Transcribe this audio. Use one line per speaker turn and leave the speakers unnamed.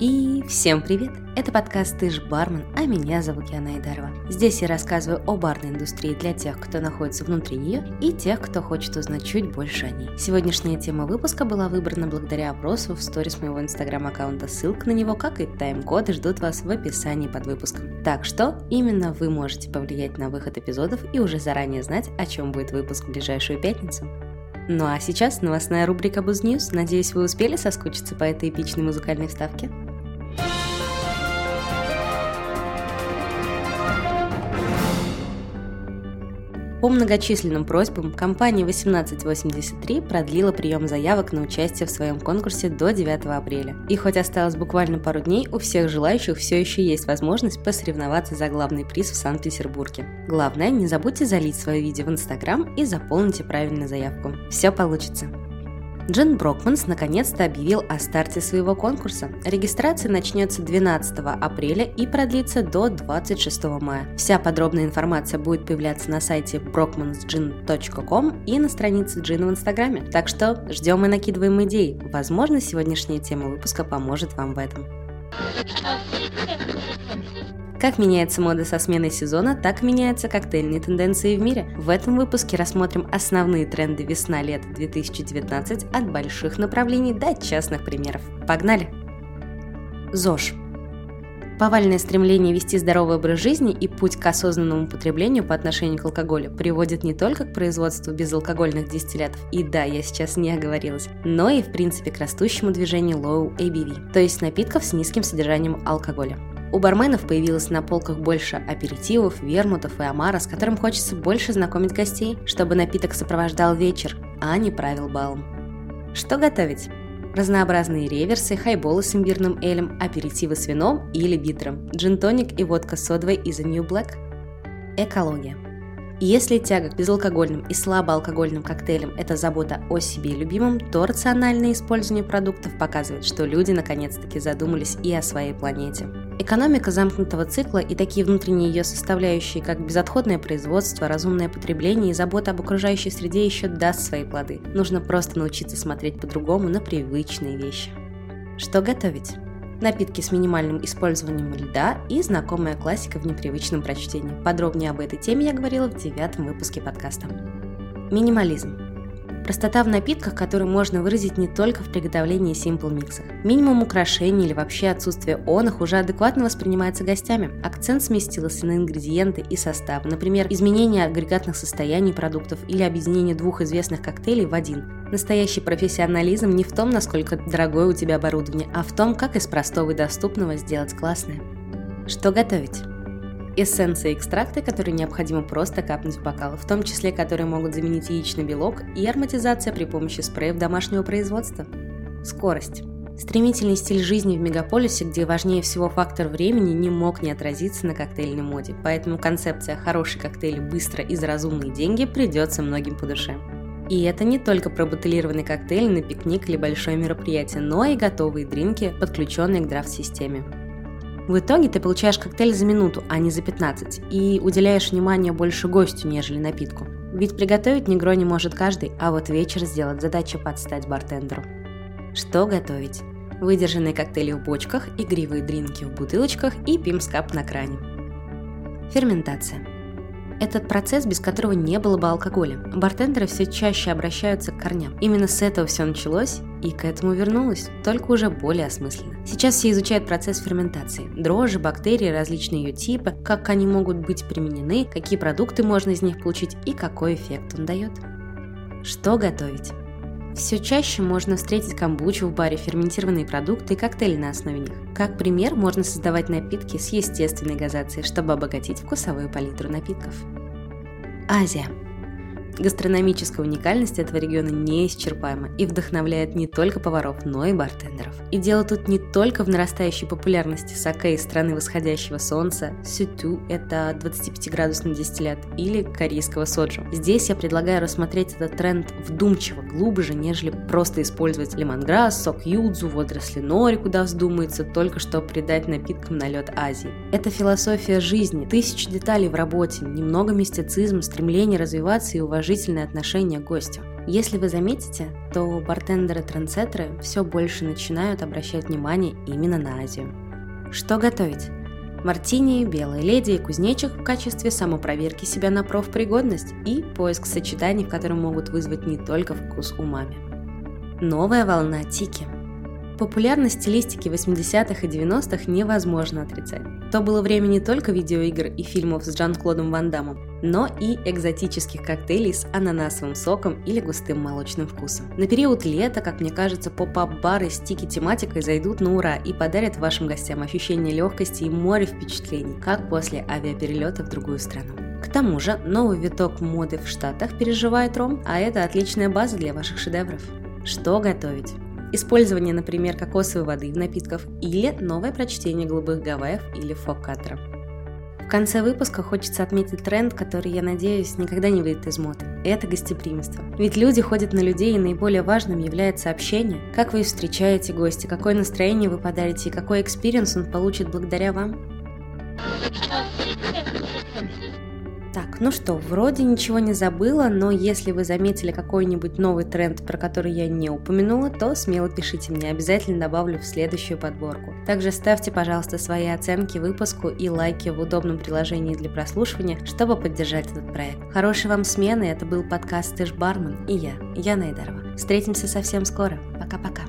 И всем привет! Это подкаст «Ты ж бармен», а меня зовут Яна Айдарова. Здесь я рассказываю о барной индустрии для тех, кто находится внутри нее, и тех, кто хочет узнать чуть больше о ней. Сегодняшняя тема выпуска была выбрана благодаря опросу в сторис моего инстаграм-аккаунта. Ссылка на него, как и тайм-коды, ждут вас в описании под выпуском. Так что именно вы можете повлиять на выход эпизодов и уже заранее знать, о чем будет выпуск в ближайшую пятницу. Ну а сейчас новостная рубрика News. Надеюсь, вы успели соскучиться по этой эпичной музыкальной вставке? По многочисленным просьбам компания 1883 продлила прием заявок на участие в своем конкурсе до 9 апреля. И хоть осталось буквально пару дней, у всех желающих все еще есть возможность посоревноваться за главный приз в Санкт-Петербурге. Главное, не забудьте залить свое видео в Инстаграм и заполните правильно заявку. Все получится. Джин Брокманс наконец-то объявил о старте своего конкурса. Регистрация начнется 12 апреля и продлится до 26 мая. Вся подробная информация будет появляться на сайте brockmansgin.com и на странице Джин в Инстаграме. Так что ждем и накидываем идеи. Возможно, сегодняшняя тема выпуска поможет вам в этом. Как меняется мода со сменой сезона, так меняются коктейльные тенденции в мире. В этом выпуске рассмотрим основные тренды весна-лето 2019 от больших направлений до частных примеров. Погнали! ЗОЖ Повальное стремление вести здоровый образ жизни и путь к осознанному потреблению по отношению к алкоголю приводит не только к производству безалкогольных дистиллятов, и да, я сейчас не оговорилась, но и в принципе к растущему движению low ABV, то есть напитков с низким содержанием алкоголя. У барменов появилось на полках больше аперитивов, вермутов и омара, с которым хочется больше знакомить гостей, чтобы напиток сопровождал вечер, а не правил балом. Что готовить? Разнообразные реверсы, хайболы с имбирным элем, аперитивы с вином или битром, джин-тоник и водка с содовой из New Black. Экология. Если тяга к безалкогольным и слабоалкогольным коктейлям – это забота о себе любимом, то рациональное использование продуктов показывает, что люди наконец-таки задумались и о своей планете. Экономика замкнутого цикла и такие внутренние ее составляющие, как безотходное производство, разумное потребление и забота об окружающей среде еще даст свои плоды. Нужно просто научиться смотреть по-другому на привычные вещи. Что готовить? напитки с минимальным использованием льда и знакомая классика в непривычном прочтении. Подробнее об этой теме я говорила в девятом выпуске подкаста. Минимализм. Простота в напитках, которую можно выразить не только в приготовлении миксах. Минимум украшений или вообще отсутствие оных уже адекватно воспринимается гостями. Акцент сместился на ингредиенты и состав, например, изменение агрегатных состояний продуктов или объединение двух известных коктейлей в один. Настоящий профессионализм не в том, насколько дорогое у тебя оборудование, а в том, как из простого и доступного сделать классное. Что готовить? Эссенции и экстракты, которые необходимо просто капнуть в бокал, в том числе которые могут заменить яичный белок и ароматизация при помощи спреев домашнего производства. Скорость. Стремительный стиль жизни в мегаполисе, где важнее всего фактор времени, не мог не отразиться на коктейльной моде, поэтому концепция «хороший коктейль быстро и за разумные деньги» придется многим по душе. И это не только про бутылированный коктейль на пикник или большое мероприятие, но и готовые дринки, подключенные к драфт-системе. В итоге ты получаешь коктейль за минуту, а не за 15, и уделяешь внимание больше гостю, нежели напитку. Ведь приготовить негро не может каждый, а вот вечер сделать задача подстать бартендеру. Что готовить? Выдержанные коктейли в бочках, игривые дринки в бутылочках и пимскап на кране. Ферментация. Этот процесс, без которого не было бы алкоголя. Бартендеры все чаще обращаются к корням. Именно с этого все началось и к этому вернулось, только уже более осмысленно. Сейчас все изучают процесс ферментации. Дрожжи, бактерии, различные ее типы, как они могут быть применены, какие продукты можно из них получить и какой эффект он дает. Что готовить? Все чаще можно встретить камбучу в баре, ферментированные продукты и коктейли на основе них. Как пример, можно создавать напитки с естественной газацией, чтобы обогатить вкусовую палитру напитков. Азия. Гастрономическая уникальность этого региона неисчерпаема и вдохновляет не только поваров, но и бартендеров. И дело тут не только в нарастающей популярности саке из страны восходящего солнца, сютю – это 25-градусный дистиллят, или корейского соджу. Здесь я предлагаю рассмотреть этот тренд вдумчиво, глубже, нежели просто использовать лемонграсс, сок юдзу, водоросли нори, куда вздумается, только что придать напиткам налет Азии. Это философия жизни, тысячи деталей в работе, немного мистицизма, стремление развиваться и уважение уважительное отношение к гостю. Если вы заметите, то бартендеры-трендсеттеры все больше начинают обращать внимание именно на Азию. Что готовить? Мартини, белая леди и кузнечик в качестве самопроверки себя на профпригодность и поиск сочетаний, в котором могут вызвать не только вкус умами. Новая волна тики – Популярность стилистики 80-х и 90-х невозможно отрицать. То было время не только видеоигр и фильмов с Жан-Клодом Ван Дамом, но и экзотических коктейлей с ананасовым соком или густым молочным вкусом. На период лета, как мне кажется, поп-ап-бары с тики-тематикой зайдут на ура и подарят вашим гостям ощущение легкости и море впечатлений, как после авиаперелета в другую страну. К тому же, новый виток моды в Штатах переживает ром, а это отличная база для ваших шедевров. Что готовить? Использование, например, кокосовой воды в напитках или новое прочтение голубых гавайев или фоккатра. В конце выпуска хочется отметить тренд, который, я надеюсь, никогда не выйдет из моды. Это гостеприимство. Ведь люди ходят на людей, и наиболее важным является общение. Как вы встречаете гостя, какое настроение вы подарите и какой experience он получит благодаря вам. Ну что, вроде ничего не забыла, но если вы заметили какой-нибудь новый тренд, про который я не упомянула, то смело пишите мне, обязательно добавлю в следующую подборку. Также ставьте, пожалуйста, свои оценки выпуску и лайки в удобном приложении для прослушивания, чтобы поддержать этот проект. Хорошей вам смены, это был подкаст «Ты ж бармен» и я, Яна Айдарова. Встретимся совсем скоро. Пока-пока.